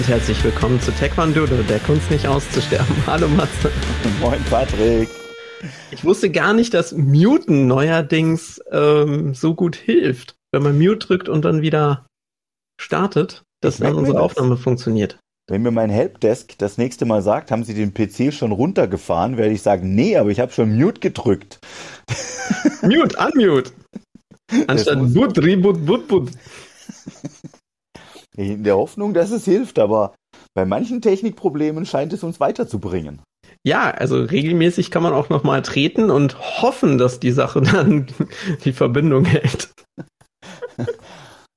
und herzlich willkommen zu Taekwondo, der Kunst nicht auszusterben. Hallo Matze. Moin Patrick. Ich wusste gar nicht, dass Muten neuerdings ähm, so gut hilft. Wenn man Mute drückt und dann wieder startet, dass dann unsere das. Aufnahme funktioniert. Wenn mir mein Helpdesk das nächste Mal sagt, haben Sie den PC schon runtergefahren, werde ich sagen, nee, aber ich habe schon Mute gedrückt. Mute, unmute. Anstatt Boot, Reboot, Boot, Boot. In der Hoffnung, dass es hilft, aber bei manchen Technikproblemen scheint es uns weiterzubringen. Ja, also regelmäßig kann man auch nochmal treten und hoffen, dass die Sache dann die Verbindung hält.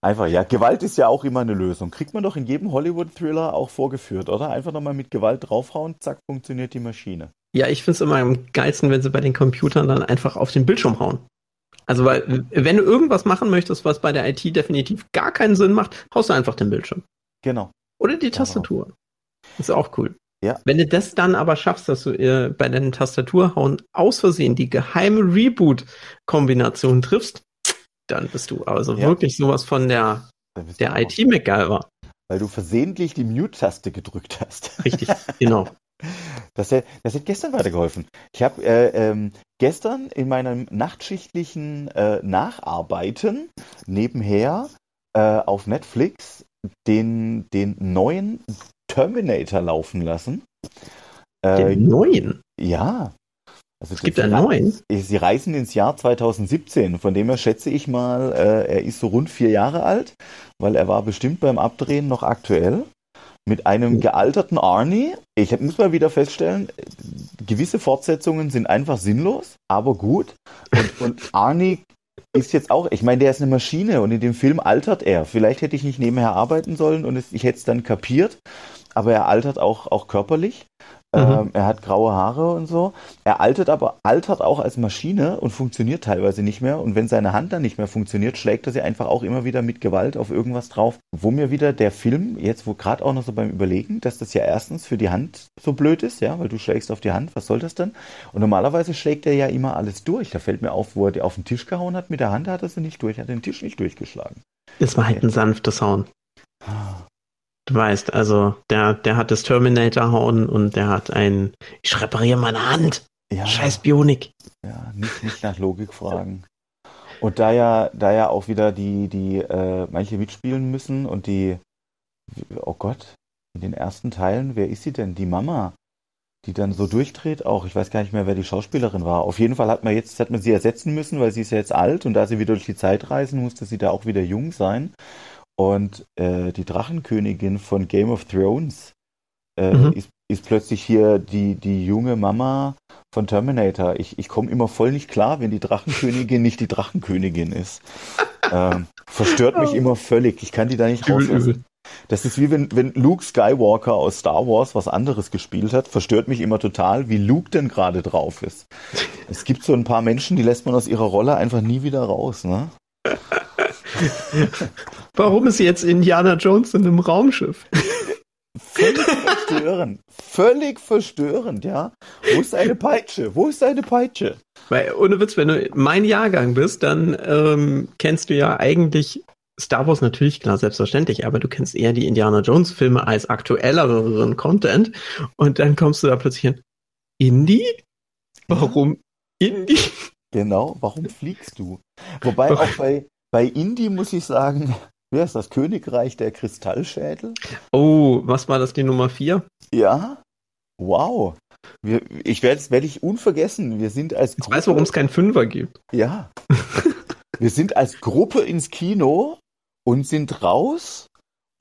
Einfach, ja, Gewalt ist ja auch immer eine Lösung. Kriegt man doch in jedem Hollywood-Thriller auch vorgeführt, oder? Einfach nochmal mit Gewalt draufhauen, zack, funktioniert die Maschine. Ja, ich finde es immer am geilsten, wenn sie bei den Computern dann einfach auf den Bildschirm hauen. Also, weil, wenn du irgendwas machen möchtest, was bei der IT definitiv gar keinen Sinn macht, haust du einfach den Bildschirm. Genau. Oder die Tastatur. Genau. Ist auch cool. Ja. Wenn du das dann aber schaffst, dass du äh, bei deinen Tastaturhauen aus Versehen die geheime Reboot-Kombination triffst, dann bist du also ja. wirklich sowas von der, der IT-MacGyver. Weil du versehentlich die Mute-Taste gedrückt hast. Richtig, genau. Das, das hat gestern weitergeholfen. Ich habe äh, ähm, gestern in meinem nachtschichtlichen äh, Nacharbeiten nebenher äh, auf Netflix den, den neuen Terminator laufen lassen. Den äh, neuen? Ja. Also es gibt einen neuen? Sie reisen ins Jahr 2017. Von dem her schätze ich mal, äh, er ist so rund vier Jahre alt, weil er war bestimmt beim Abdrehen noch aktuell mit einem gealterten Arnie. Ich muss mal wieder feststellen, gewisse Fortsetzungen sind einfach sinnlos, aber gut. Und, und Arnie ist jetzt auch, ich meine, der ist eine Maschine und in dem Film altert er. Vielleicht hätte ich nicht nebenher arbeiten sollen und es, ich hätte es dann kapiert, aber er altert auch, auch körperlich. Mhm. Ähm, er hat graue Haare und so. Er altert aber altert auch als Maschine und funktioniert teilweise nicht mehr. Und wenn seine Hand dann nicht mehr funktioniert, schlägt er sie einfach auch immer wieder mit Gewalt auf irgendwas drauf. Wo mir wieder der Film, jetzt wo gerade auch noch so beim Überlegen, dass das ja erstens für die Hand so blöd ist, ja, weil du schlägst auf die Hand, was soll das denn? Und normalerweise schlägt er ja immer alles durch. Da fällt mir auf, wo er die auf den Tisch gehauen hat, mit der Hand hat er sie nicht durch, hat den Tisch nicht durchgeschlagen. Es war halt ein sanftes Hauen. Du weißt, also der, der hat das Terminator-Hauen und der hat ein, ich repariere meine Hand. Ja. Scheiß Bionik. Ja, nicht, nicht nach Logik fragen. Und da ja, da ja auch wieder die, die, äh, manche mitspielen müssen und die, oh Gott, in den ersten Teilen, wer ist sie denn? Die Mama, die dann so durchdreht auch. Ich weiß gar nicht mehr, wer die Schauspielerin war. Auf jeden Fall hat man jetzt, hat man sie ersetzen müssen, weil sie ist ja jetzt alt und da sie wieder durch die Zeit reisen, musste sie da auch wieder jung sein. Und äh, die Drachenkönigin von Game of Thrones äh, mhm. ist, ist, plötzlich hier die, die junge Mama von Terminator. Ich, ich komme immer voll nicht klar, wenn die Drachenkönigin nicht die Drachenkönigin ist. Ähm, verstört mich immer völlig. Ich kann die da nicht rauslassen. Das ist wie wenn, wenn Luke Skywalker aus Star Wars was anderes gespielt hat, verstört mich immer total, wie Luke denn gerade drauf ist. Es gibt so ein paar Menschen, die lässt man aus ihrer Rolle einfach nie wieder raus, ne? Warum ist jetzt Indiana Jones in einem Raumschiff? Völlig verstörend. Völlig verstörend, ja. Wo ist seine Peitsche? Wo ist seine Peitsche? Weil, ohne Witz, wenn du mein Jahrgang bist, dann ähm, kennst du ja eigentlich Star Wars natürlich, klar, selbstverständlich, aber du kennst eher die Indiana Jones Filme als aktuelleren Content und dann kommst du da plötzlich hin. Indie? Warum ja. Indie? Genau, warum fliegst du? Wobei auch bei, bei Indie muss ich sagen, wer ist das Königreich der Kristallschädel? Oh, was war das, die Nummer 4? Ja. Wow. Wir, ich werde es werde ich unvergessen. Wir sind als Gruppe. Ich weiß, warum es keinen Fünfer gibt. Ja. wir sind als Gruppe ins Kino und sind raus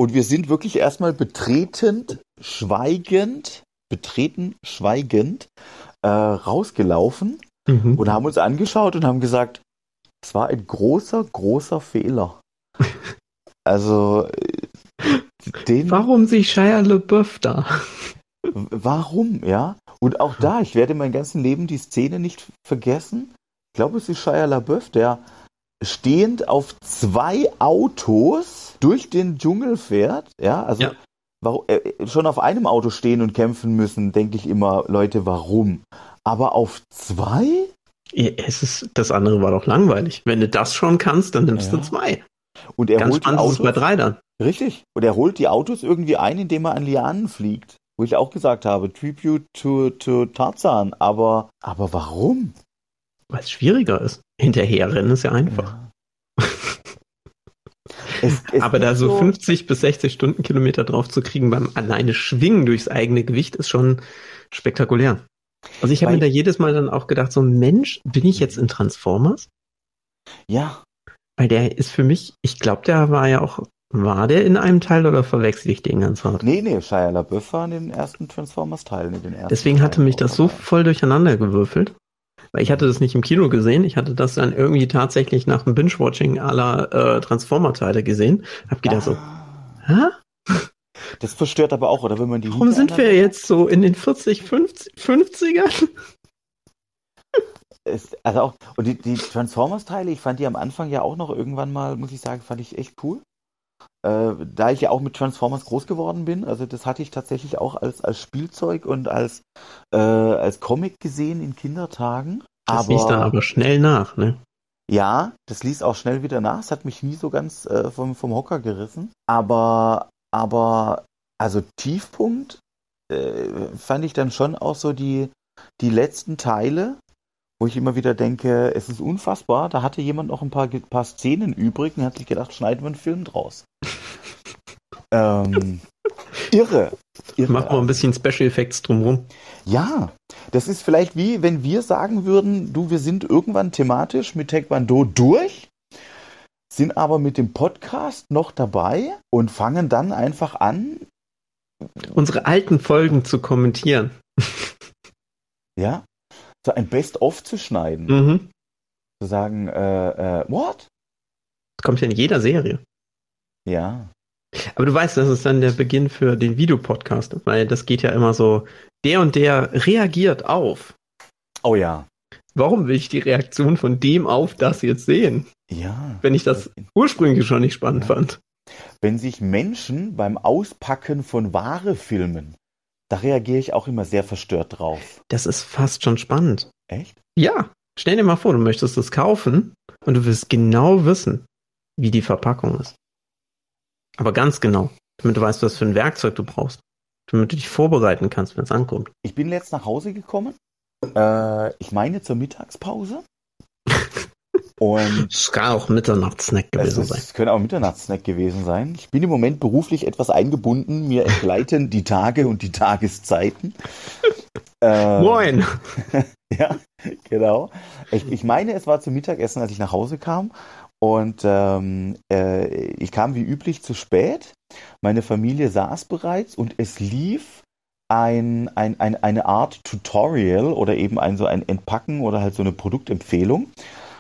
und wir sind wirklich erstmal betretend, schweigend, betreten, schweigend äh, rausgelaufen mhm. und haben uns angeschaut und haben gesagt, es war ein großer, großer Fehler. also den. Warum sich Shia LeBeouf da? Warum, ja? Und auch da, ich werde mein ganzes Leben die Szene nicht vergessen. Ich glaube, es ist Shia LaBeouf, der stehend auf zwei Autos durch den Dschungel fährt. Ja, also ja. Warum, äh, schon auf einem Auto stehen und kämpfen müssen, denke ich immer, Leute, warum? Aber auf zwei? Es ist, das andere war doch langweilig. Wenn du das schon kannst, dann nimmst ja. du zwei. Und er Ganz holt spannend Autos, ist es bei drei dann. Richtig. Und er holt die Autos irgendwie ein, indem er an Lianen fliegt. Wo ich auch gesagt habe, Tribute to, to Tarzan. Aber, aber warum? Weil es schwieriger ist. Hinterherrennen ist ja einfach. Ja. es, es aber da so, so 50 bis 60 Stundenkilometer drauf zu kriegen beim alleine Schwingen durchs eigene Gewicht ist schon spektakulär. Also ich habe mir da jedes Mal dann auch gedacht, so Mensch, bin ich jetzt in Transformers? Ja. Weil der ist für mich, ich glaube, der war ja auch, war der in einem Teil oder verwechsel ich den ganz hart? Nee, nee, Shia LaBeouf war in den ersten Transformers-Teilen. Deswegen hatte mich das so voll durcheinander gewürfelt. Weil ich hatte das nicht im Kino gesehen, ich hatte das dann irgendwie tatsächlich nach dem Binge-Watching aller äh, Transformer-Teile gesehen. Hab gedacht ah. so, hä? Das verstört aber auch, oder wenn man die. Warum sind wir jetzt so in den 40, 50, 50ern? Es, also auch, und die, die Transformers-Teile, ich fand die am Anfang ja auch noch irgendwann mal, muss ich sagen, fand ich echt cool. Äh, da ich ja auch mit Transformers groß geworden bin, also das hatte ich tatsächlich auch als, als Spielzeug und als, äh, als Comic gesehen in Kindertagen. Das aber, ließ dann aber schnell nach, ne? Ja, das ließ auch schnell wieder nach. Es hat mich nie so ganz äh, vom, vom Hocker gerissen. Aber, aber, also Tiefpunkt äh, fand ich dann schon auch so die, die letzten Teile, wo ich immer wieder denke, es ist unfassbar, da hatte jemand noch ein paar, paar Szenen übrig und hat sich gedacht, schneiden wir einen Film draus. ähm, irre. irre. Mach mal ein bisschen Special Effects drumherum. Ja, das ist vielleicht wie, wenn wir sagen würden, du, wir sind irgendwann thematisch mit Taekwondo durch, sind aber mit dem Podcast noch dabei und fangen dann einfach an, unsere alten Folgen zu kommentieren. Ja, so ein Best-of zu schneiden. Mhm. Zu sagen, äh, äh, what? Das kommt ja in jeder Serie. Ja. Aber du weißt, das ist dann der Beginn für den Videopodcast, weil das geht ja immer so, der und der reagiert auf. Oh ja. Warum will ich die Reaktion von dem auf das jetzt sehen? Ja. Wenn ich das ursprünglich schon nicht spannend ja. fand. Wenn sich Menschen beim Auspacken von Ware filmen, da reagiere ich auch immer sehr verstört drauf. Das ist fast schon spannend. Echt? Ja. Stell dir mal vor, du möchtest das kaufen und du wirst genau wissen, wie die Verpackung ist. Aber ganz genau, damit du weißt, was für ein Werkzeug du brauchst. Damit du dich vorbereiten kannst, wenn es ankommt. Ich bin letzt nach Hause gekommen. Äh, ich meine zur Mittagspause. Und es kann auch Mitternachtssnack gewesen sein. Es könnte auch Mitternachtssnack gewesen sein. Ich bin im Moment beruflich etwas eingebunden. Mir entgleiten die Tage und die Tageszeiten. Ähm, Moin! ja, genau. Ich, ich, meine, es war zum Mittagessen, als ich nach Hause kam. Und ähm, äh, ich kam wie üblich zu spät. Meine Familie saß bereits und es lief ein, ein, ein, eine Art Tutorial oder eben ein so ein Entpacken oder halt so eine Produktempfehlung.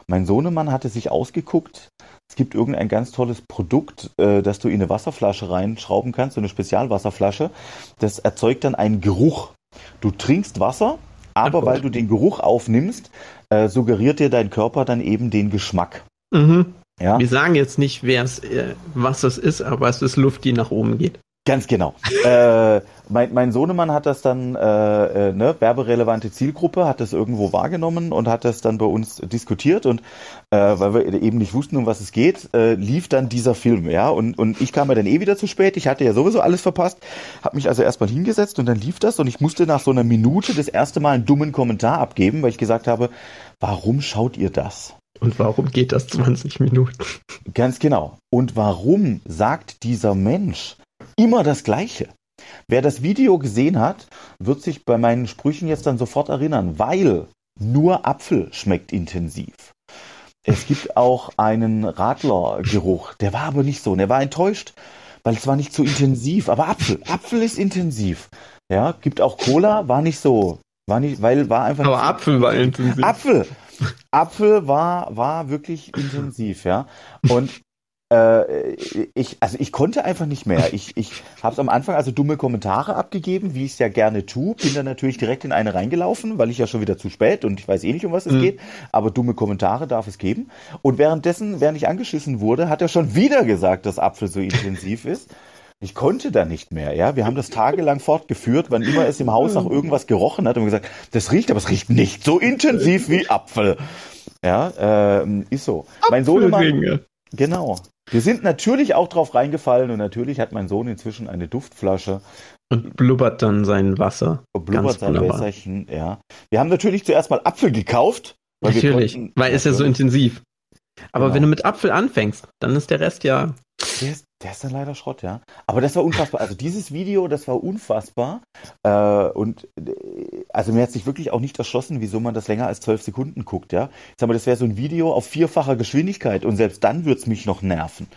Mein Sohnemann hatte sich ausgeguckt, es gibt irgendein ganz tolles Produkt, äh, das du in eine Wasserflasche reinschrauben kannst, so eine Spezialwasserflasche. Das erzeugt dann einen Geruch. Du trinkst Wasser, aber weil du den Geruch aufnimmst, äh, suggeriert dir dein Körper dann eben den Geschmack. Mhm. Ja? Wir sagen jetzt nicht, äh, was das ist, aber es ist Luft, die nach oben geht. Ganz genau. äh, mein, mein Sohnemann hat das dann, äh, äh, ne, werberelevante Zielgruppe, hat das irgendwo wahrgenommen und hat das dann bei uns diskutiert und äh, weil wir eben nicht wussten, um was es geht, äh, lief dann dieser Film, ja, und, und ich kam ja dann eh wieder zu spät, ich hatte ja sowieso alles verpasst, habe mich also erstmal hingesetzt und dann lief das und ich musste nach so einer Minute das erste Mal einen dummen Kommentar abgeben, weil ich gesagt habe, warum schaut ihr das? Und warum geht das 20 Minuten? Ganz genau. Und warum sagt dieser Mensch, immer das Gleiche. Wer das Video gesehen hat, wird sich bei meinen Sprüchen jetzt dann sofort erinnern, weil nur Apfel schmeckt intensiv. Es gibt auch einen Radlergeruch, der war aber nicht so, der war enttäuscht, weil es war nicht so intensiv, aber Apfel, Apfel ist intensiv. Ja, gibt auch Cola, war nicht so, war nicht, weil war einfach. Aber Apfel war intensiv. Apfel, Apfel war war wirklich intensiv, ja. Und äh, ich, also ich konnte einfach nicht mehr. Ich, ich habe es am Anfang also dumme Kommentare abgegeben, wie ich es ja gerne tue. Bin dann natürlich direkt in eine reingelaufen, weil ich ja schon wieder zu spät und ich weiß eh nicht, um was es mhm. geht. Aber dumme Kommentare darf es geben. Und währenddessen, während ich angeschissen wurde, hat er schon wieder gesagt, dass Apfel so intensiv ist. Ich konnte da nicht mehr, ja. Wir haben das tagelang fortgeführt, wann immer es im Haus nach irgendwas gerochen hat und gesagt, das riecht, aber es riecht nicht so intensiv wie Apfel. Ja, äh, ist so. Mein Sohnemann, Genau. Wir sind natürlich auch drauf reingefallen und natürlich hat mein Sohn inzwischen eine Duftflasche. Und blubbert dann sein Wasser. Und blubbert sein Wässerchen, ja. Wir haben natürlich zuerst mal Apfel gekauft. Weil natürlich, konnten, weil es ja so intensiv. Aber genau. wenn du mit Apfel anfängst, dann ist der Rest ja. Der ist, der ist dann leider Schrott, ja. Aber das war unfassbar. Also dieses Video, das war unfassbar. Äh, und äh, also mir hat sich wirklich auch nicht erschlossen, wieso man das länger als zwölf Sekunden guckt, ja. Ich sag mal, das wäre so ein Video auf vierfacher Geschwindigkeit und selbst dann würde es mich noch nerven.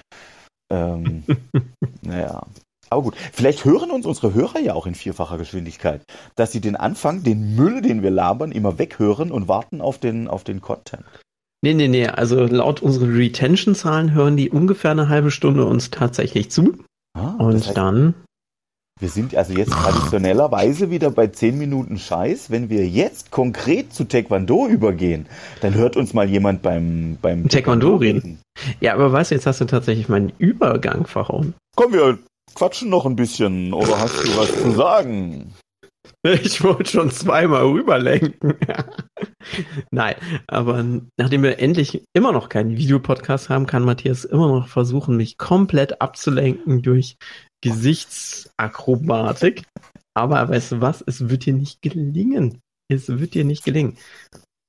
Ähm, naja. Aber gut, vielleicht hören uns unsere Hörer ja auch in vierfacher Geschwindigkeit, dass sie den Anfang, den Müll, den wir labern, immer weghören und warten auf den, auf den Content. Nee, nee, nee. Also laut unseren Retention-Zahlen hören die ungefähr eine halbe Stunde uns tatsächlich zu. Ah, und das heißt, dann. Wir sind also jetzt traditionellerweise wieder bei 10 Minuten Scheiß. Wenn wir jetzt konkret zu Taekwondo übergehen, dann hört uns mal jemand beim, beim Taekwondo, Taekwondo reden. Ja, aber weißt du, jetzt hast du tatsächlich meinen Übergang verhauen. Komm, wir quatschen noch ein bisschen. Oder hast du was zu sagen? Ich wollte schon zweimal rüberlenken. Nein, aber nachdem wir endlich immer noch keinen Videopodcast haben, kann Matthias immer noch versuchen, mich komplett abzulenken durch Gesichtsakrobatik. Aber weißt du was? Es wird dir nicht gelingen. Es wird dir nicht gelingen.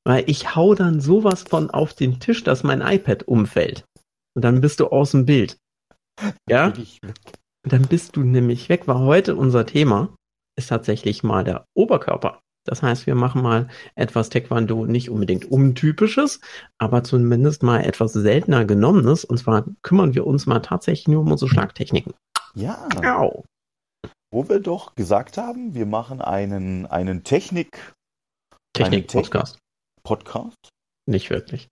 Weil ich hau dann sowas von auf den Tisch, dass mein iPad umfällt. Und dann bist du aus dem Bild. Ja? Dann bist du nämlich weg, war heute unser Thema ist tatsächlich mal der Oberkörper. Das heißt, wir machen mal etwas Taekwondo nicht unbedingt untypisches, aber zumindest mal etwas seltener genommenes. Und zwar kümmern wir uns mal tatsächlich nur um unsere Schlagtechniken. Ja. Au. Wo wir doch gesagt haben, wir machen einen, einen Technik. Technik-Podcast. Podcast? Nicht wirklich.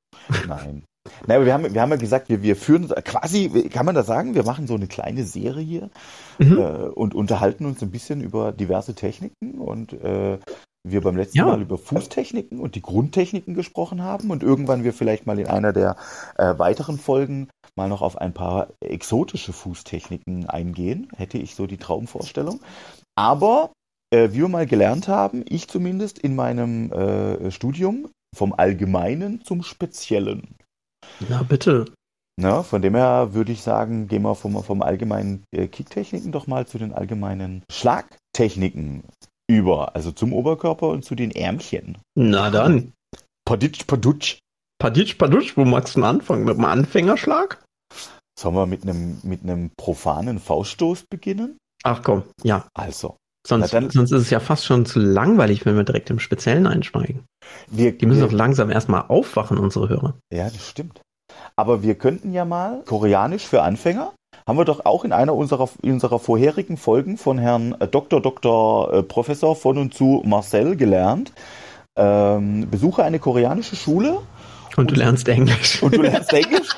Nein. Nein, aber wir haben, wir haben ja gesagt, wir, wir führen quasi, kann man das sagen, wir machen so eine kleine Serie hier mhm. äh, und unterhalten uns ein bisschen über diverse Techniken und äh, wir beim letzten ja. Mal über Fußtechniken und die Grundtechniken gesprochen haben und irgendwann wir vielleicht mal in einer der äh, weiteren Folgen mal noch auf ein paar exotische Fußtechniken eingehen, hätte ich so die Traumvorstellung. Aber äh, wie wir mal gelernt haben, ich zumindest in meinem äh, Studium vom Allgemeinen zum Speziellen. Na bitte. Na, von dem her würde ich sagen, gehen wir vom, vom allgemeinen äh, Kicktechniken doch mal zu den allgemeinen Schlagtechniken über. Also zum Oberkörper und zu den Ärmchen. Na dann. Paditsch, padutsch. Paditsch, padutsch, wo magst du anfangen? Mit einem Anfängerschlag? Sollen wir mit einem, mit einem profanen Fauststoß beginnen? Ach komm, ja. Also. Sonst, dann, sonst ist es ja fast schon zu langweilig, wenn wir direkt im Speziellen einsteigen. Wir, Die müssen wir, doch langsam erstmal aufwachen, unsere Hörer. Ja, das stimmt. Aber wir könnten ja mal Koreanisch für Anfänger. Haben wir doch auch in einer unserer, unserer vorherigen Folgen von Herrn äh, Dr. Dr. Äh, Professor von und zu Marcel gelernt. Ähm, besuche eine koreanische Schule. Und, und du lernst Englisch. Und du lernst Englisch.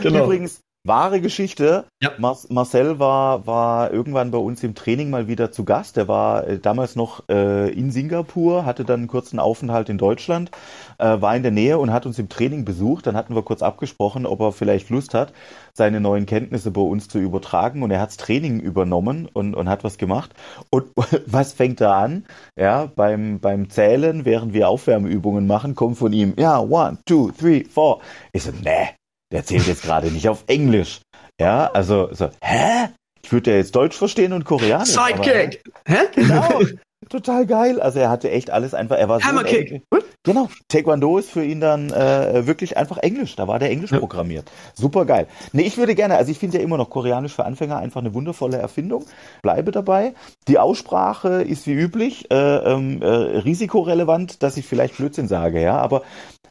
genau. Übrigens, Wahre Geschichte. Ja. Mar Marcel war, war irgendwann bei uns im Training mal wieder zu Gast. Er war äh, damals noch äh, in Singapur, hatte dann einen kurzen Aufenthalt in Deutschland, äh, war in der Nähe und hat uns im Training besucht. Dann hatten wir kurz abgesprochen, ob er vielleicht Lust hat, seine neuen Kenntnisse bei uns zu übertragen. Und er hat's Training übernommen und, und hat was gemacht. Und was fängt er an? Ja, beim, beim Zählen, während wir Aufwärmübungen machen, kommt von ihm, ja, one, two, three, four. Ich so, nee, der zählt jetzt gerade nicht auf Englisch. Ja, also so, hä? Ich würde ja jetzt Deutsch verstehen und Koreanisch. Sidekick! Hä? Genau. Total geil. Also er hatte echt alles einfach. Er war Hammerkick. So genau. Taekwondo ist für ihn dann äh, wirklich einfach Englisch. Da war der Englisch ja. programmiert. Super geil. Nee, ich würde gerne, also ich finde ja immer noch Koreanisch für Anfänger einfach eine wundervolle Erfindung. Bleibe dabei. Die Aussprache ist wie üblich äh, ähm, äh, risikorelevant, dass ich vielleicht Blödsinn sage, ja. Aber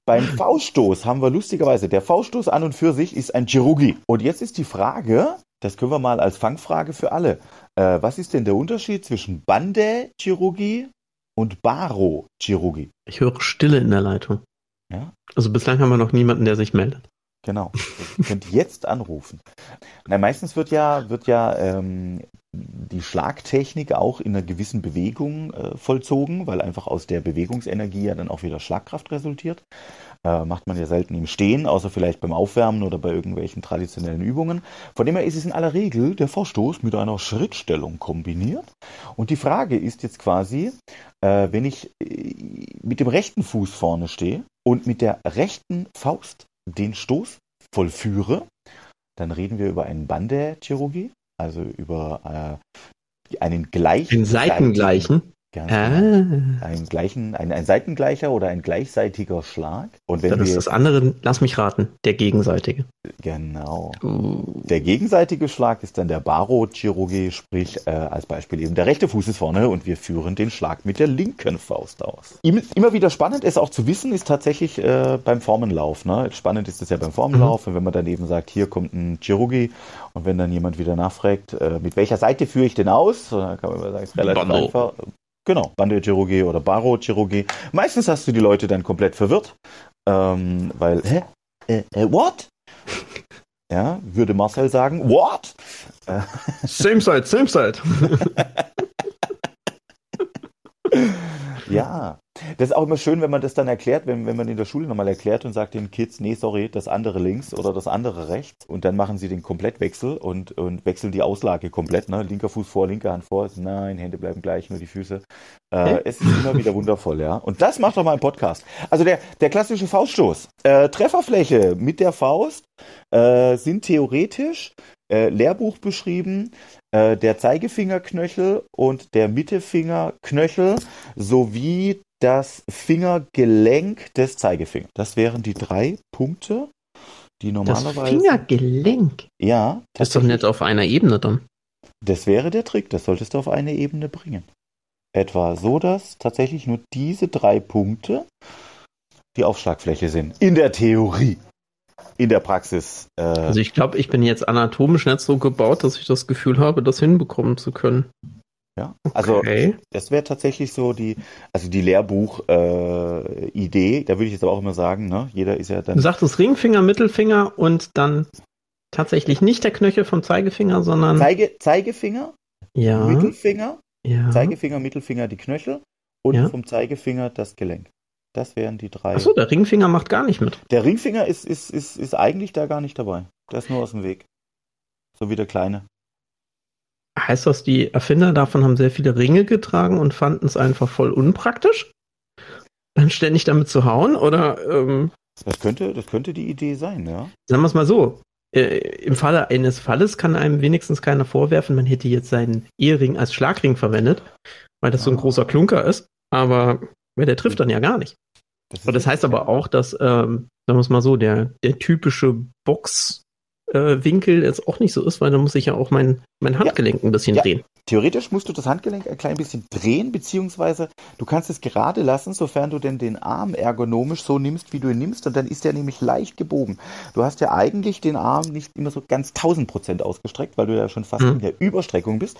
beim V-Stoß haben wir lustigerweise, der V-Stoß an und für sich ist ein Chirugi. Und jetzt ist die Frage, das können wir mal als Fangfrage für alle. Äh, was ist denn der Unterschied zwischen Bande-Chirurgie und Baro-Chirurgie? Ich höre Stille in der Leitung. Ja? Also bislang haben wir noch niemanden, der sich meldet. Genau. Ihr könnt jetzt anrufen. Na, meistens wird ja, wird ja ähm, die Schlagtechnik auch in einer gewissen Bewegung äh, vollzogen, weil einfach aus der Bewegungsenergie ja dann auch wieder Schlagkraft resultiert. Äh, macht man ja selten im Stehen, außer vielleicht beim Aufwärmen oder bei irgendwelchen traditionellen Übungen. Von dem her ist es in aller Regel der Vorstoß mit einer Schrittstellung kombiniert. Und die Frage ist jetzt quasi, äh, wenn ich äh, mit dem rechten Fuß vorne stehe und mit der rechten Faust den Stoß vollführe, dann reden wir über einen Bande-Chirurgie, also über äh, einen gleichen. Den Seitengleichen. Ganz ah. genau. Ein, gleichen, ein, ein seitengleicher oder ein gleichseitiger Schlag. Und wenn das ist das andere, lass mich raten, der gegenseitige. Genau. Uh. Der gegenseitige Schlag ist dann der Baro-Chirurgie, sprich äh, als Beispiel eben der rechte Fuß ist vorne und wir führen den Schlag mit der linken Faust aus. Immer wieder spannend ist auch zu wissen, ist tatsächlich äh, beim Formenlauf. Ne? Spannend ist es ja beim Formenlauf, mhm. wenn man dann eben sagt, hier kommt ein Chirurgie und wenn dann jemand wieder nachfragt, äh, mit welcher Seite führe ich denn aus, dann kann man immer sagen, ist relativ Bando. einfach. Genau, Bande-Chirurgie oder Baro-Chirurgie. Meistens hast du die Leute dann komplett verwirrt, ähm, weil, hä? Äh, äh, what? Ja, würde Marcel sagen, what? Same side, same side. ja, das ist auch immer schön, wenn man das dann erklärt, wenn, wenn man in der Schule nochmal erklärt und sagt den Kids, nee, sorry, das andere links oder das andere rechts. Und dann machen sie den Komplettwechsel und, und wechseln die Auslage komplett. Ne? Linker Fuß vor, linke Hand vor. Nein, Hände bleiben gleich, nur die Füße. Äh, es ist immer wieder wundervoll, ja. Und das macht doch mal ein Podcast. Also der, der klassische Fauststoß. Äh, Trefferfläche mit der Faust äh, sind theoretisch äh, Lehrbuch beschrieben, äh, der Zeigefingerknöchel und der Mittelfingerknöchel sowie das Fingergelenk des Zeigefingers. Das wären die drei Punkte, die normalerweise. Das Fingergelenk? Ja. Das ist doch nicht auf einer Ebene dann. Das wäre der Trick, das solltest du auf eine Ebene bringen. Etwa so, dass tatsächlich nur diese drei Punkte die Aufschlagfläche sind. In der Theorie. In der Praxis. Äh, also ich glaube, ich bin jetzt anatomisch nicht so gebaut, dass ich das Gefühl habe, das hinbekommen zu können. Ja, also okay. das wäre tatsächlich so die, also die Lehrbuch-Idee. Äh, da würde ich jetzt aber auch immer sagen, ne? Jeder ist ja dann. Du sagtest Ringfinger, Mittelfinger und dann tatsächlich nicht der Knöchel vom Zeigefinger, sondern. Zeige, Zeigefinger, ja. Mittelfinger, ja. Zeigefinger, Mittelfinger die Knöchel und ja. vom Zeigefinger das Gelenk. Das wären die drei. Achso, der Ringfinger macht gar nicht mit. Der Ringfinger ist, ist, ist, ist eigentlich da gar nicht dabei. Der ist nur aus dem Weg. So wie der kleine. Heißt das, die Erfinder davon haben sehr viele Ringe getragen und fanden es einfach voll unpraktisch? Dann ständig damit zu hauen? Oder ähm, das könnte, das könnte die Idee sein, ja. Sagen wir es mal so. Äh, Im Falle eines Falles kann einem wenigstens keiner vorwerfen, man hätte jetzt seinen Ehering als Schlagring verwendet, weil das ah. so ein ah. großer Klunker ist. Aber der trifft dann ja gar nicht. Das, das heißt aber auch, dass, ähm, sagen wir es mal so, der, der typische Box äh, jetzt auch nicht so ist, weil dann muss ich ja auch mein, mein Handgelenk ja. ein bisschen ja. drehen. Theoretisch musst du das Handgelenk ein klein bisschen drehen, beziehungsweise du kannst es gerade lassen, sofern du denn den Arm ergonomisch so nimmst, wie du ihn nimmst, und dann ist er nämlich leicht gebogen. Du hast ja eigentlich den Arm nicht immer so ganz 1000 Prozent ausgestreckt, weil du ja schon fast mhm. in der Überstreckung bist.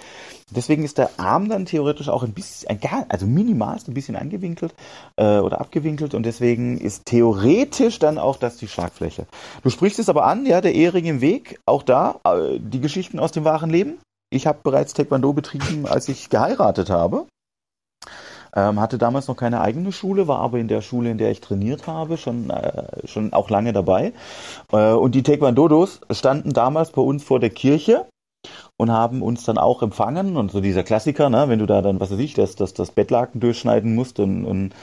Deswegen ist der Arm dann theoretisch auch ein bisschen, ein, also minimalst ein bisschen angewinkelt äh, oder abgewinkelt und deswegen ist theoretisch dann auch das die Schlagfläche. Du sprichst es aber an, ja, der Ehering im Weg, auch da, äh, die Geschichten aus dem wahren Leben ich habe bereits Taekwondo betrieben, als ich geheiratet habe. Ähm, hatte damals noch keine eigene Schule, war aber in der Schule, in der ich trainiert habe, schon, äh, schon auch lange dabei. Äh, und die Taekwondodos standen damals bei uns vor der Kirche und haben uns dann auch empfangen. Und so dieser Klassiker, ne, wenn du da dann, was weiß ich, das, das, das Bettlaken durchschneiden musst und, und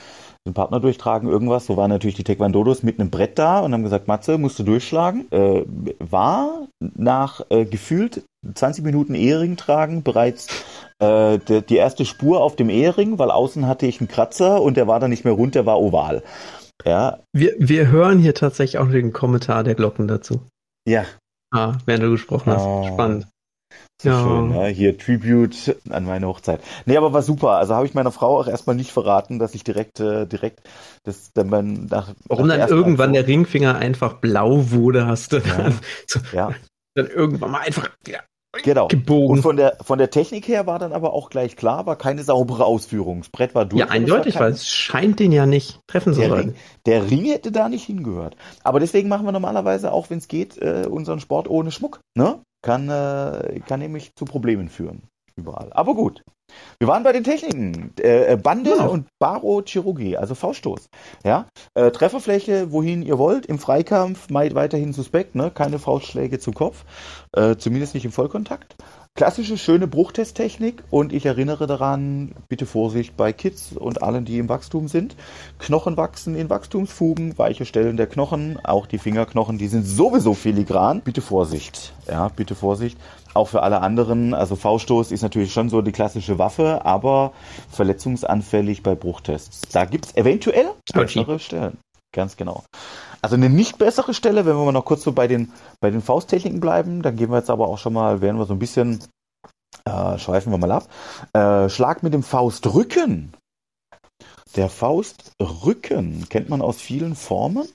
den Partner durchtragen, irgendwas. So waren natürlich die Taekwondodos mit einem Brett da und haben gesagt, Matze, musst du durchschlagen. Äh, war nach äh, gefühlt 20 Minuten Ehering tragen bereits äh, der, die erste Spur auf dem Ehering, weil außen hatte ich einen Kratzer und der war dann nicht mehr rund, der war oval. Ja. Wir, wir hören hier tatsächlich auch den Kommentar der Glocken dazu. Ja. Ah, während du gesprochen hast. Oh. Spannend. So ja. schön, ne? Hier Tribute an meine Hochzeit. Nee, aber war super. Also habe ich meiner Frau auch erstmal nicht verraten, dass ich direkt, äh, direkt das dann beim nach, Warum nach dann irgendwann der Ringfinger einfach blau wurde, hast du ja. dann, so, ja. dann irgendwann mal einfach ja, genau. gebogen. Und von der von der Technik her war dann aber auch gleich klar, war keine saubere Ausführung. Das Brett war durch. Ja, eindeutig, weil es scheint den ja nicht treffen zu sollen. Der Ring hätte da nicht hingehört. Aber deswegen machen wir normalerweise auch, wenn es geht, äh, unseren Sport ohne Schmuck. Ne? Kann, äh, kann nämlich zu Problemen führen. Überall. Aber gut. Wir waren bei den Techniken. Äh, äh Bande genau. und Barochirurgie, also Fauststoß. Ja? Äh, Trefferfläche, wohin ihr wollt. Im Freikampf meid weiterhin suspekt, ne? keine Faustschläge zu Kopf. Äh, zumindest nicht im Vollkontakt. Klassische, schöne Bruchtesttechnik und ich erinnere daran, bitte Vorsicht bei Kids und allen, die im Wachstum sind. Knochen wachsen in Wachstumsfugen, weiche Stellen der Knochen, auch die Fingerknochen, die sind sowieso filigran. Bitte Vorsicht, ja, bitte Vorsicht. Auch für alle anderen, also V-Stoß ist natürlich schon so die klassische Waffe, aber verletzungsanfällig bei Bruchtests. Da gibt's eventuell bessere Stellen. Ganz genau. Also eine nicht bessere Stelle, wenn wir mal noch kurz so bei den, bei den Fausttechniken bleiben, dann gehen wir jetzt aber auch schon mal, werden wir so ein bisschen, äh, schweifen wir mal ab. Äh, Schlag mit dem Faustrücken. Der Faustrücken kennt man aus vielen Formen.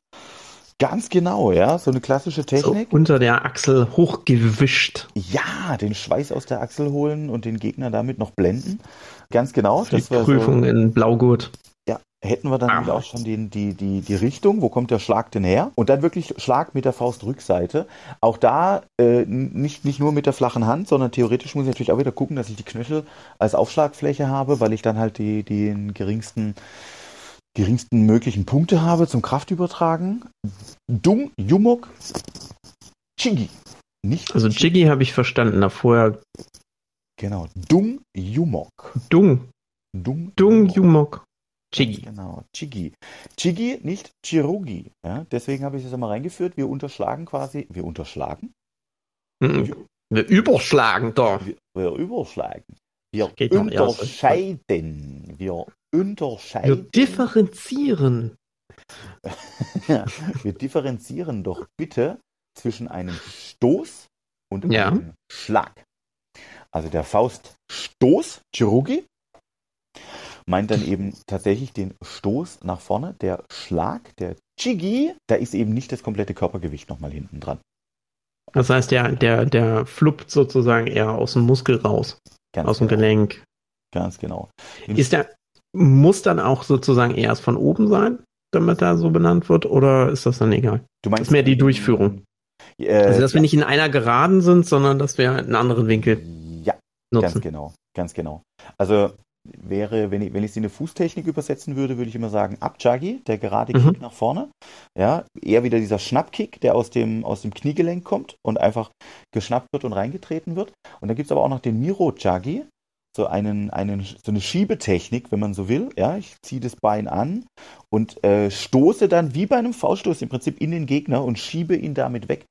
Ganz genau, ja, so eine klassische Technik. So unter der Achsel hochgewischt. Ja, den Schweiß aus der Achsel holen und den Gegner damit noch blenden. Ganz genau. Die Prüfung so, in Blaugurt hätten wir dann auch schon die, die, die, die Richtung, wo kommt der Schlag denn her? Und dann wirklich Schlag mit der Faustrückseite. Auch da äh, nicht, nicht nur mit der flachen Hand, sondern theoretisch muss ich natürlich auch wieder gucken, dass ich die Knöchel als Aufschlagfläche habe, weil ich dann halt die, den geringsten, geringsten möglichen Punkte habe zum Kraftübertragen. Dung, Jumok, Chigi. Nicht also Chigi habe ich verstanden, da vorher. Genau, Dung, Jumok. Dung. Dung, Dung Jumok. Chigi. Genau, Chigi. Chigi, nicht Chirugi. Ja, deswegen habe ich das einmal reingeführt. Wir unterschlagen quasi, wir unterschlagen? Mhm. Wir überschlagen da. Wir, wir überschlagen. Wir Geht unterscheiden. Wir unterscheiden. Wir differenzieren. wir differenzieren doch bitte zwischen einem Stoß und ja. einem Schlag. Also der Fauststoß, Chirugi, meint dann eben tatsächlich den Stoß nach vorne, der Schlag, der Chigi, da ist eben nicht das komplette Körpergewicht nochmal hinten dran. Das heißt, der, der, der fluppt sozusagen eher aus dem Muskel raus, Ganz aus dem genau. Gelenk. Ganz genau. ist der, muss dann auch sozusagen erst von oben sein, damit er so benannt wird, oder ist das dann egal? Du meinst das ist mehr die Durchführung. Äh, also, dass wir nicht in einer Geraden sind, sondern dass wir einen anderen Winkel ja, nutzen. Ganz genau, ganz genau. Also wäre, wenn ich, wenn ich sie in eine Fußtechnik übersetzen würde, würde ich immer sagen, Abjagi, der gerade mhm. Kick nach vorne. Ja, eher wieder dieser Schnappkick, der aus dem, aus dem Kniegelenk kommt und einfach geschnappt wird und reingetreten wird. Und dann gibt es aber auch noch den Miro Jagi, so einen, einen, so eine Schiebetechnik, wenn man so will. Ja, ich ziehe das Bein an und äh, stoße dann wie bei einem Fauststoß im Prinzip in den Gegner und schiebe ihn damit weg.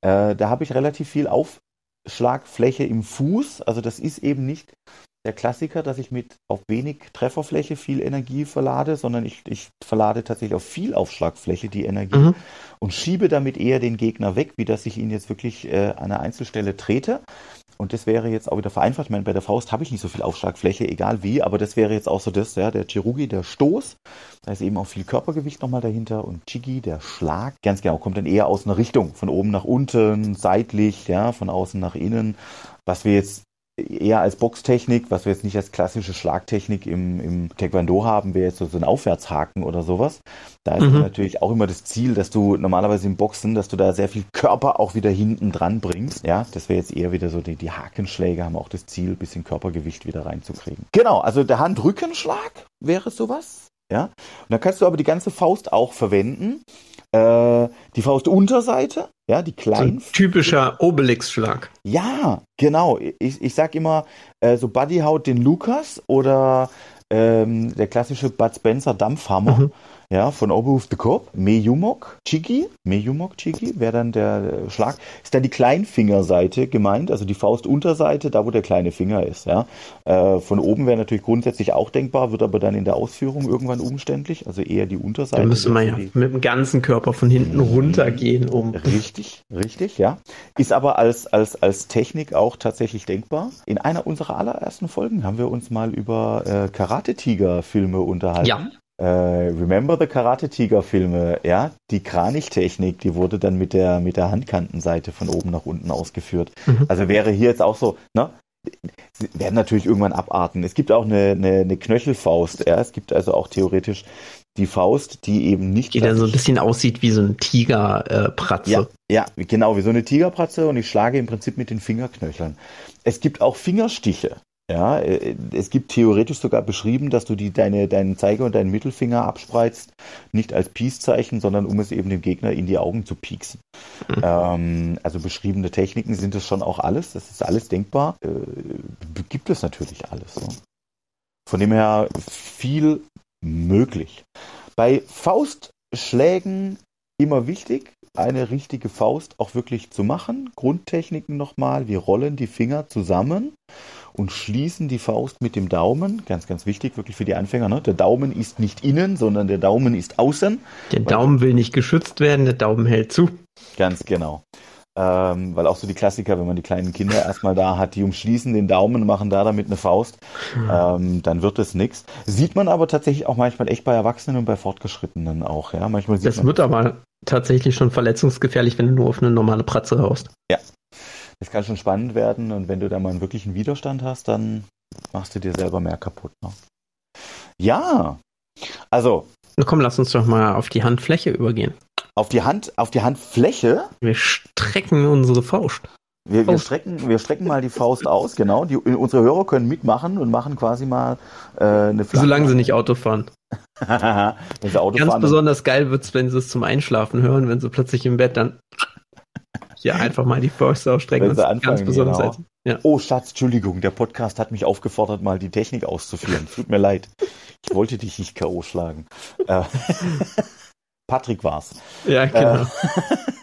Äh, da habe ich relativ viel Aufschlagfläche im Fuß. Also das ist eben nicht der Klassiker, dass ich mit auf wenig Trefferfläche viel Energie verlade, sondern ich, ich verlade tatsächlich auf viel Aufschlagfläche die Energie mhm. und schiebe damit eher den Gegner weg, wie dass ich ihn jetzt wirklich äh, an einer Einzelstelle trete. Und das wäre jetzt auch wieder vereinfacht. Ich meine, bei der Faust habe ich nicht so viel Aufschlagfläche, egal wie, aber das wäre jetzt auch so das, ja, der Chirugi, der Stoß. Da ist eben auch viel Körpergewicht nochmal dahinter. Und Chigi, der Schlag, ganz genau, kommt dann eher aus einer Richtung. Von oben nach unten, seitlich, ja, von außen nach innen. Was wir jetzt eher als Boxtechnik, was wir jetzt nicht als klassische Schlagtechnik im, im Taekwondo haben, wäre jetzt so, so ein Aufwärtshaken oder sowas. Da ist mhm. natürlich auch immer das Ziel, dass du normalerweise im Boxen, dass du da sehr viel Körper auch wieder hinten dran bringst. Ja, das wäre jetzt eher wieder so, die, die Hakenschläge haben auch das Ziel, bisschen Körpergewicht wieder reinzukriegen. Genau, also der Handrückenschlag wäre sowas. Ja, und dann kannst du aber die ganze Faust auch verwenden. Äh, die Faustunterseite, ja, die kleinen. So typischer Obelix-Schlag. Ja, genau. Ich, ich sag immer, äh, so Buddy haut den Lukas oder ähm, der klassische Bud Spencer Dampfhammer. Mhm ja, von Oberhof de Korb, Meyumok Chigi, Meyumok Chigi wäre dann der Schlag, ist dann die Kleinfingerseite gemeint, also die Faustunterseite, da wo der kleine Finger ist, ja. Äh, von oben wäre natürlich grundsätzlich auch denkbar, wird aber dann in der Ausführung irgendwann umständlich, also eher die Unterseite. Da müsste man ja die... mit dem ganzen Körper von hinten runtergehen, um. Richtig, richtig, ja. Ist aber als, als, als Technik auch tatsächlich denkbar. In einer unserer allerersten Folgen haben wir uns mal über äh, Karate-Tiger-Filme unterhalten. Ja. Äh, Remember the Karate Tiger Filme, ja, die Kranichtechnik, die wurde dann mit der mit der Handkantenseite von oben nach unten ausgeführt. Mhm. Also wäre hier jetzt auch so, ne? Sie werden natürlich irgendwann abarten. Es gibt auch eine, eine, eine Knöchelfaust, ja. Es gibt also auch theoretisch die Faust, die eben nicht. Die dann so ein bisschen aussieht wie so ein Tigerpratze. Äh, ja, ja, genau, wie so eine Tigerpratze und ich schlage im Prinzip mit den Fingerknöcheln. Es gibt auch Fingerstiche. Ja, äh, es gibt theoretisch sogar beschrieben, dass du die, deine, deinen Zeiger und deinen Mittelfinger abspreizt, nicht als Peace-Zeichen, sondern um es eben dem Gegner in die Augen zu pieksen. Mhm. Ähm, also beschriebene Techniken sind das schon auch alles, das ist alles denkbar. Äh, gibt es natürlich alles. Ne? Von dem her viel möglich. Bei Faustschlägen immer wichtig, eine richtige Faust auch wirklich zu machen. Grundtechniken nochmal, wir rollen die Finger zusammen und schließen die Faust mit dem Daumen. Ganz, ganz wichtig, wirklich für die Anfänger. Ne? Der Daumen ist nicht innen, sondern der Daumen ist außen. Der Daumen will nicht geschützt werden, der Daumen hält zu. Ganz genau. Ähm, weil auch so die Klassiker, wenn man die kleinen Kinder erstmal da hat, die umschließen den Daumen und machen da damit eine Faust, mhm. ähm, dann wird es nichts. Sieht man aber tatsächlich auch manchmal echt bei Erwachsenen und bei Fortgeschrittenen auch. Ja, manchmal sieht das wird aber tatsächlich schon verletzungsgefährlich, wenn du nur auf eine normale Pratze haust. Ja, das kann schon spannend werden und wenn du da mal einen wirklichen Widerstand hast, dann machst du dir selber mehr kaputt. Ne? Ja, also. Na komm, lass uns doch mal auf die Handfläche übergehen. Auf die Hand, auf die Handfläche? Wir strecken unsere Faust. Wir, wir, strecken, wir strecken mal die Faust aus, genau. Die, unsere Hörer können mitmachen und machen quasi mal äh, eine Flache. Solange sie nicht Auto fahren. Auto Ganz fahren, besonders geil wird es, wenn sie es zum Einschlafen hören, wenn sie plötzlich im Bett dann hier einfach mal die Faust ausstrecken. Wenn sie anfangen, ganz besonders genau. ja. Oh Schatz, Entschuldigung, der Podcast hat mich aufgefordert, mal die Technik auszuführen. Tut mir leid. Ich wollte dich nicht K.O. schlagen. Äh, Patrick war's. Ja, genau. Äh,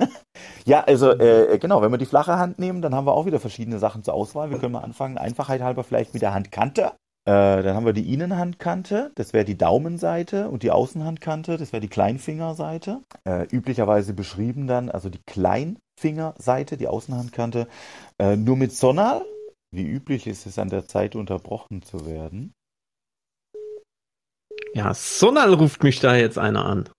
ja, also äh, genau, wenn wir die flache Hand nehmen, dann haben wir auch wieder verschiedene Sachen zur Auswahl. Wir können mal anfangen, Einfachheit halber vielleicht mit der Handkante. Äh, dann haben wir die Innenhandkante, das wäre die Daumenseite und die Außenhandkante, das wäre die Kleinfingerseite. Äh, üblicherweise beschrieben dann, also die Kleinfingerseite, die Außenhandkante, äh, nur mit Sonal. Wie üblich ist es an der Zeit unterbrochen zu werden. Ja, Sonal ruft mich da jetzt einer an.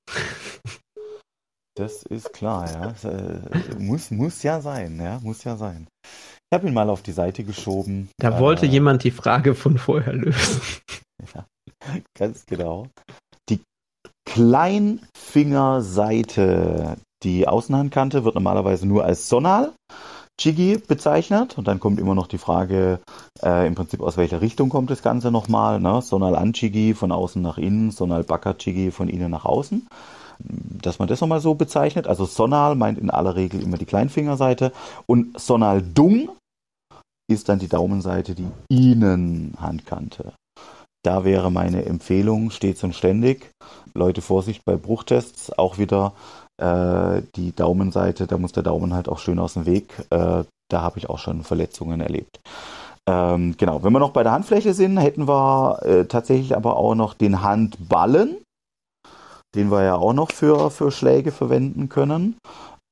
Das ist klar, ja. Äh, muss, muss ja sein, ja, muss ja sein. Ich habe ihn mal auf die Seite geschoben. Da äh, wollte jemand die Frage von vorher lösen. Ja, ganz genau. Die Kleinfingerseite, die Außenhandkante, wird normalerweise nur als Sonal Chigi bezeichnet. Und dann kommt immer noch die Frage, äh, im Prinzip aus welcher Richtung kommt das Ganze nochmal. Ne? Sonal an Chigi von außen nach innen, Sonal Baka Chigi von innen nach außen. Dass man das nochmal so bezeichnet. Also Sonal meint in aller Regel immer die Kleinfingerseite. Und Sonal Dung ist dann die Daumenseite, die Innenhandkante. Da wäre meine Empfehlung stets und ständig. Leute, Vorsicht bei Bruchtests, auch wieder äh, die Daumenseite, da muss der Daumen halt auch schön aus dem Weg. Äh, da habe ich auch schon Verletzungen erlebt. Ähm, genau, wenn wir noch bei der Handfläche sind, hätten wir äh, tatsächlich aber auch noch den Handballen, den wir ja auch noch für, für Schläge verwenden können.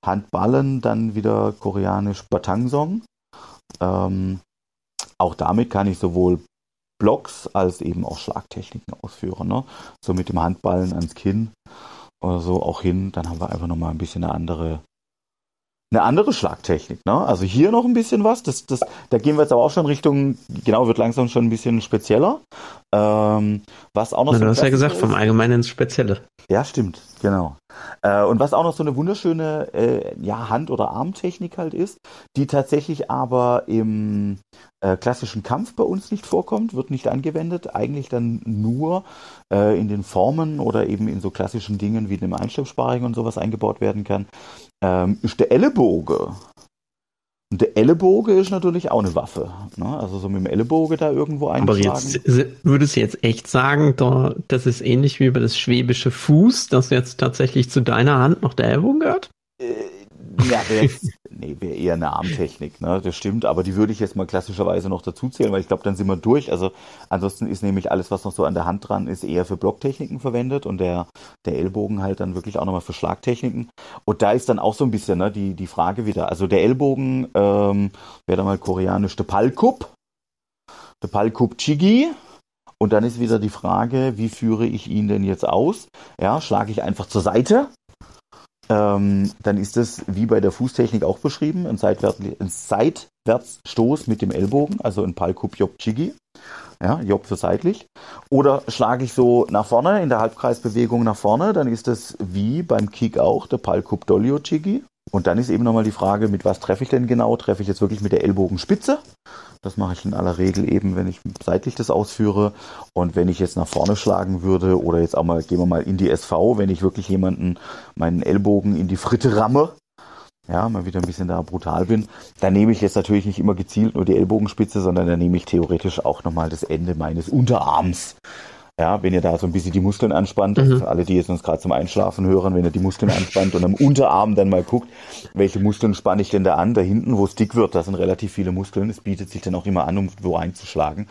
Handballen, dann wieder koreanisch Batangsong. Ähm, auch damit kann ich sowohl Blocks als eben auch Schlagtechniken ausführen. Ne? So mit dem Handballen ans Kinn oder so auch hin, dann haben wir einfach nochmal ein bisschen eine andere, eine andere Schlagtechnik. Ne? Also hier noch ein bisschen was, das, das, da gehen wir jetzt aber auch schon Richtung, genau, wird langsam schon ein bisschen spezieller. Ähm, was auch noch Na, so du hast ja gesagt, ist, vom Allgemeinen ins Spezielle. Ja, stimmt, genau. Äh, und was auch noch so eine wunderschöne äh, ja, Hand- oder Armtechnik halt ist, die tatsächlich aber im äh, klassischen Kampf bei uns nicht vorkommt, wird nicht angewendet, eigentlich dann nur äh, in den Formen oder eben in so klassischen Dingen wie dem Einschleppsparring und sowas eingebaut werden kann, ähm, ist der Ellenboge. Und der Ellenboge ist natürlich auch eine Waffe. Ne? Also so mit dem Ellenbogen da irgendwo einschlagen. Aber jetzt würdest du jetzt echt sagen, da, das ist ähnlich wie über das schwäbische Fuß, dass jetzt tatsächlich zu deiner Hand noch der Ellbogen gehört? Äh, ja, nee, wär eher eine Armtechnik, ne? das stimmt, aber die würde ich jetzt mal klassischerweise noch dazu zählen, weil ich glaube, dann sind wir durch. Also ansonsten ist nämlich alles, was noch so an der Hand dran ist, eher für Blocktechniken verwendet und der, der Ellbogen halt dann wirklich auch nochmal für Schlagtechniken. Und da ist dann auch so ein bisschen ne, die, die Frage wieder. Also der Ellbogen ähm, wäre dann mal koreanisch der Palkup, der Palkup Chigi. Und dann ist wieder die Frage, wie führe ich ihn denn jetzt aus? Ja, schlage ich einfach zur Seite ähm, dann ist es wie bei der Fußtechnik auch beschrieben, ein, Seitwärts, ein Seitwärtsstoß mit dem Ellbogen, also ein Palkup Job Chigi. Ja, Job für seitlich. Oder schlage ich so nach vorne, in der Halbkreisbewegung nach vorne, dann ist es wie beim Kick auch der Palkup Dolio Chigi. Und dann ist eben nochmal die Frage, mit was treffe ich denn genau? Treffe ich jetzt wirklich mit der Ellbogenspitze? Das mache ich in aller Regel eben, wenn ich seitlich das ausführe. Und wenn ich jetzt nach vorne schlagen würde oder jetzt auch mal, gehen wir mal in die SV, wenn ich wirklich jemanden meinen Ellbogen in die Fritte ramme, ja, mal wieder ein bisschen da brutal bin, dann nehme ich jetzt natürlich nicht immer gezielt nur die Ellbogenspitze, sondern dann nehme ich theoretisch auch nochmal das Ende meines Unterarms ja, wenn ihr da so ein bisschen die Muskeln anspannt, mhm. für alle, die jetzt uns gerade zum Einschlafen hören, wenn ihr die Muskeln anspannt und am Unterarm dann mal guckt, welche Muskeln spanne ich denn da an, da hinten, wo es dick wird, da sind relativ viele Muskeln. Es bietet sich dann auch immer an, um wo einzuschlagen,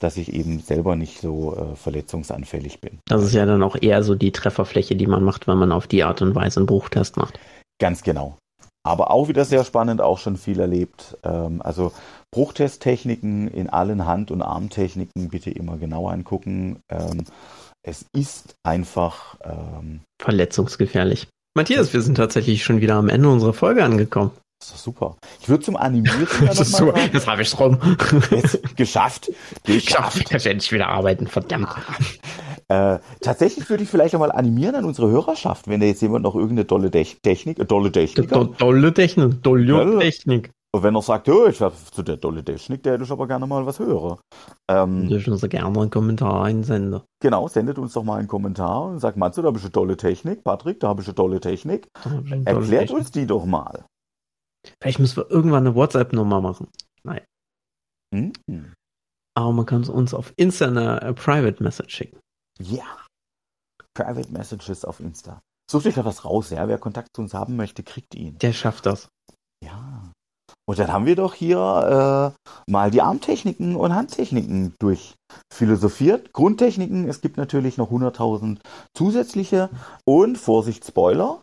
dass ich eben selber nicht so äh, verletzungsanfällig bin. Das ist ja dann auch eher so die Trefferfläche, die man macht, wenn man auf die Art und Weise einen Bruchtest macht. Ganz genau. Aber auch wieder sehr spannend, auch schon viel erlebt. Ähm, also Bruchtesttechniken in allen Hand- und Armtechniken bitte immer genau angucken. Ähm, es ist einfach ähm, verletzungsgefährlich. Matthias, wir sind tatsächlich schon wieder am Ende unserer Folge angekommen. Das ist super. Ich würde zum Animieren. das ist super. Jetzt habe ich rum. Jetzt, geschafft. Geschafft. Jetzt werde ich wieder arbeiten. Verdammt. Äh, tatsächlich würde ich vielleicht einmal animieren an unsere Hörerschaft, wenn da jetzt jemand noch irgendeine tolle Technik, äh, tolle Technik, do, tolle Technik, tolle Technik. Und wenn er sagt, oh, ich werde zu der tolle Technik, der hätte ich aber gerne mal was hören. Ähm, ich uns gerne einen Kommentar einsenden. Genau, sendet uns doch mal einen Kommentar und sagt, Matze, da habe ich eine tolle Technik. Patrick, da habe ich eine tolle Technik. Eine tolle Erklärt Technik. uns die doch mal. Vielleicht müssen wir irgendwann eine WhatsApp-Nummer machen. Nein. Hm? Aber man kann uns auf Insta eine äh, Private Message schicken. Ja. Private Messages auf Insta. Sucht euch da was raus, ja. Wer Kontakt zu uns haben möchte, kriegt ihn. Der schafft das. Ja. Und dann haben wir doch hier äh, mal die Armtechniken und Handtechniken durchphilosophiert. Grundtechniken, es gibt natürlich noch 100.000 zusätzliche. Und Vorsicht, Spoiler,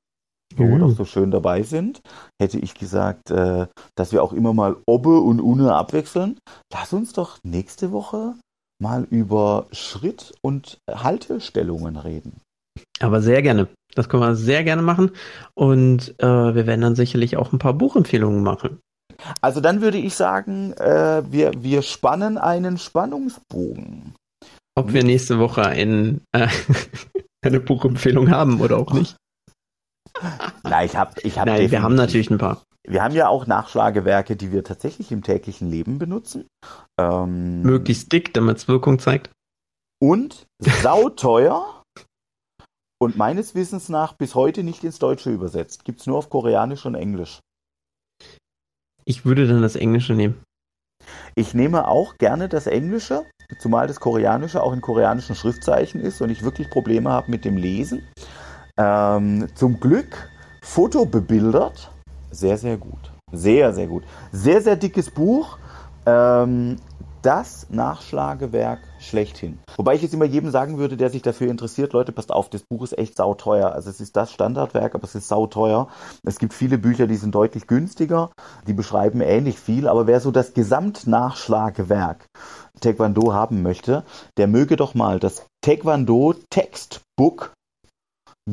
wo wir doch so schön dabei sind, hätte ich gesagt, äh, dass wir auch immer mal Obbe und Une abwechseln. Lass uns doch nächste Woche mal über Schritt- und Haltestellungen reden. Aber sehr gerne. Das können wir sehr gerne machen. Und äh, wir werden dann sicherlich auch ein paar Buchempfehlungen machen. Also dann würde ich sagen, äh, wir, wir spannen einen Spannungsbogen. Ob wir nächste Woche ein, äh, eine Buchempfehlung haben oder auch nicht. Nein, ich habe, ich hab Nein, wir haben natürlich ein paar. Wir haben ja auch Nachschlagewerke, die wir tatsächlich im täglichen Leben benutzen. Ähm, Möglichst dick, damit es Wirkung zeigt. Und sauteuer. und meines Wissens nach bis heute nicht ins Deutsche übersetzt. Gibt es nur auf Koreanisch und Englisch. Ich würde dann das Englische nehmen. Ich nehme auch gerne das Englische, zumal das Koreanische auch in koreanischen Schriftzeichen ist und ich wirklich Probleme habe mit dem Lesen. Ähm, zum Glück fotobebildert. Sehr, sehr gut. Sehr, sehr gut. Sehr, sehr dickes Buch. Ähm, das Nachschlagewerk schlechthin. Wobei ich jetzt immer jedem sagen würde, der sich dafür interessiert, Leute, passt auf, das Buch ist echt sauteuer. Also es ist das Standardwerk, aber es ist sauteuer. Es gibt viele Bücher, die sind deutlich günstiger, die beschreiben ähnlich viel, aber wer so das Gesamtnachschlagewerk Taekwondo haben möchte, der möge doch mal das Taekwondo Textbook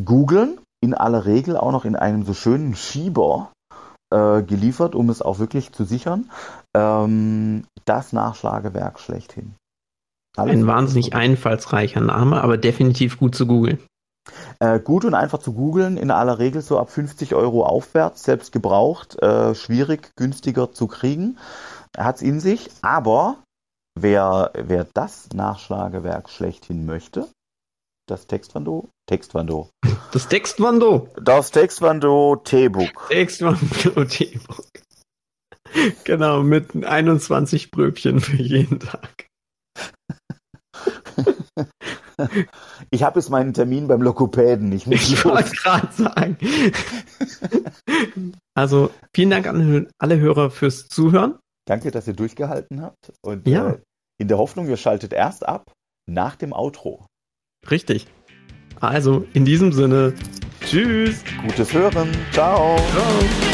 googeln, in aller Regel auch noch in einem so schönen Schieber äh, geliefert, um es auch wirklich zu sichern. Ähm, das Nachschlagewerk schlechthin. Alles Ein wahnsinnig einfallsreicher Name, aber definitiv gut zu googeln. Äh, gut und einfach zu googeln, in aller Regel so ab 50 Euro aufwärts, selbst gebraucht, äh, schwierig, günstiger zu kriegen. Hat es in sich, aber wer, wer das Nachschlagewerk schlechthin möchte, das Textwando, Textwando. Das Textwando. Das Textwando T-Book. Textwando T-Book. Genau, mit 21 Bröbchen für jeden Tag. Ich habe jetzt meinen Termin beim Lokopäden. Ich, ich wollte gerade sagen. Also vielen Dank an alle Hörer fürs Zuhören. Danke, dass ihr durchgehalten habt. Und ja. äh, in der Hoffnung, ihr schaltet erst ab nach dem Outro. Richtig. Also in diesem Sinne, tschüss. Gutes Hören. Ciao. Ciao.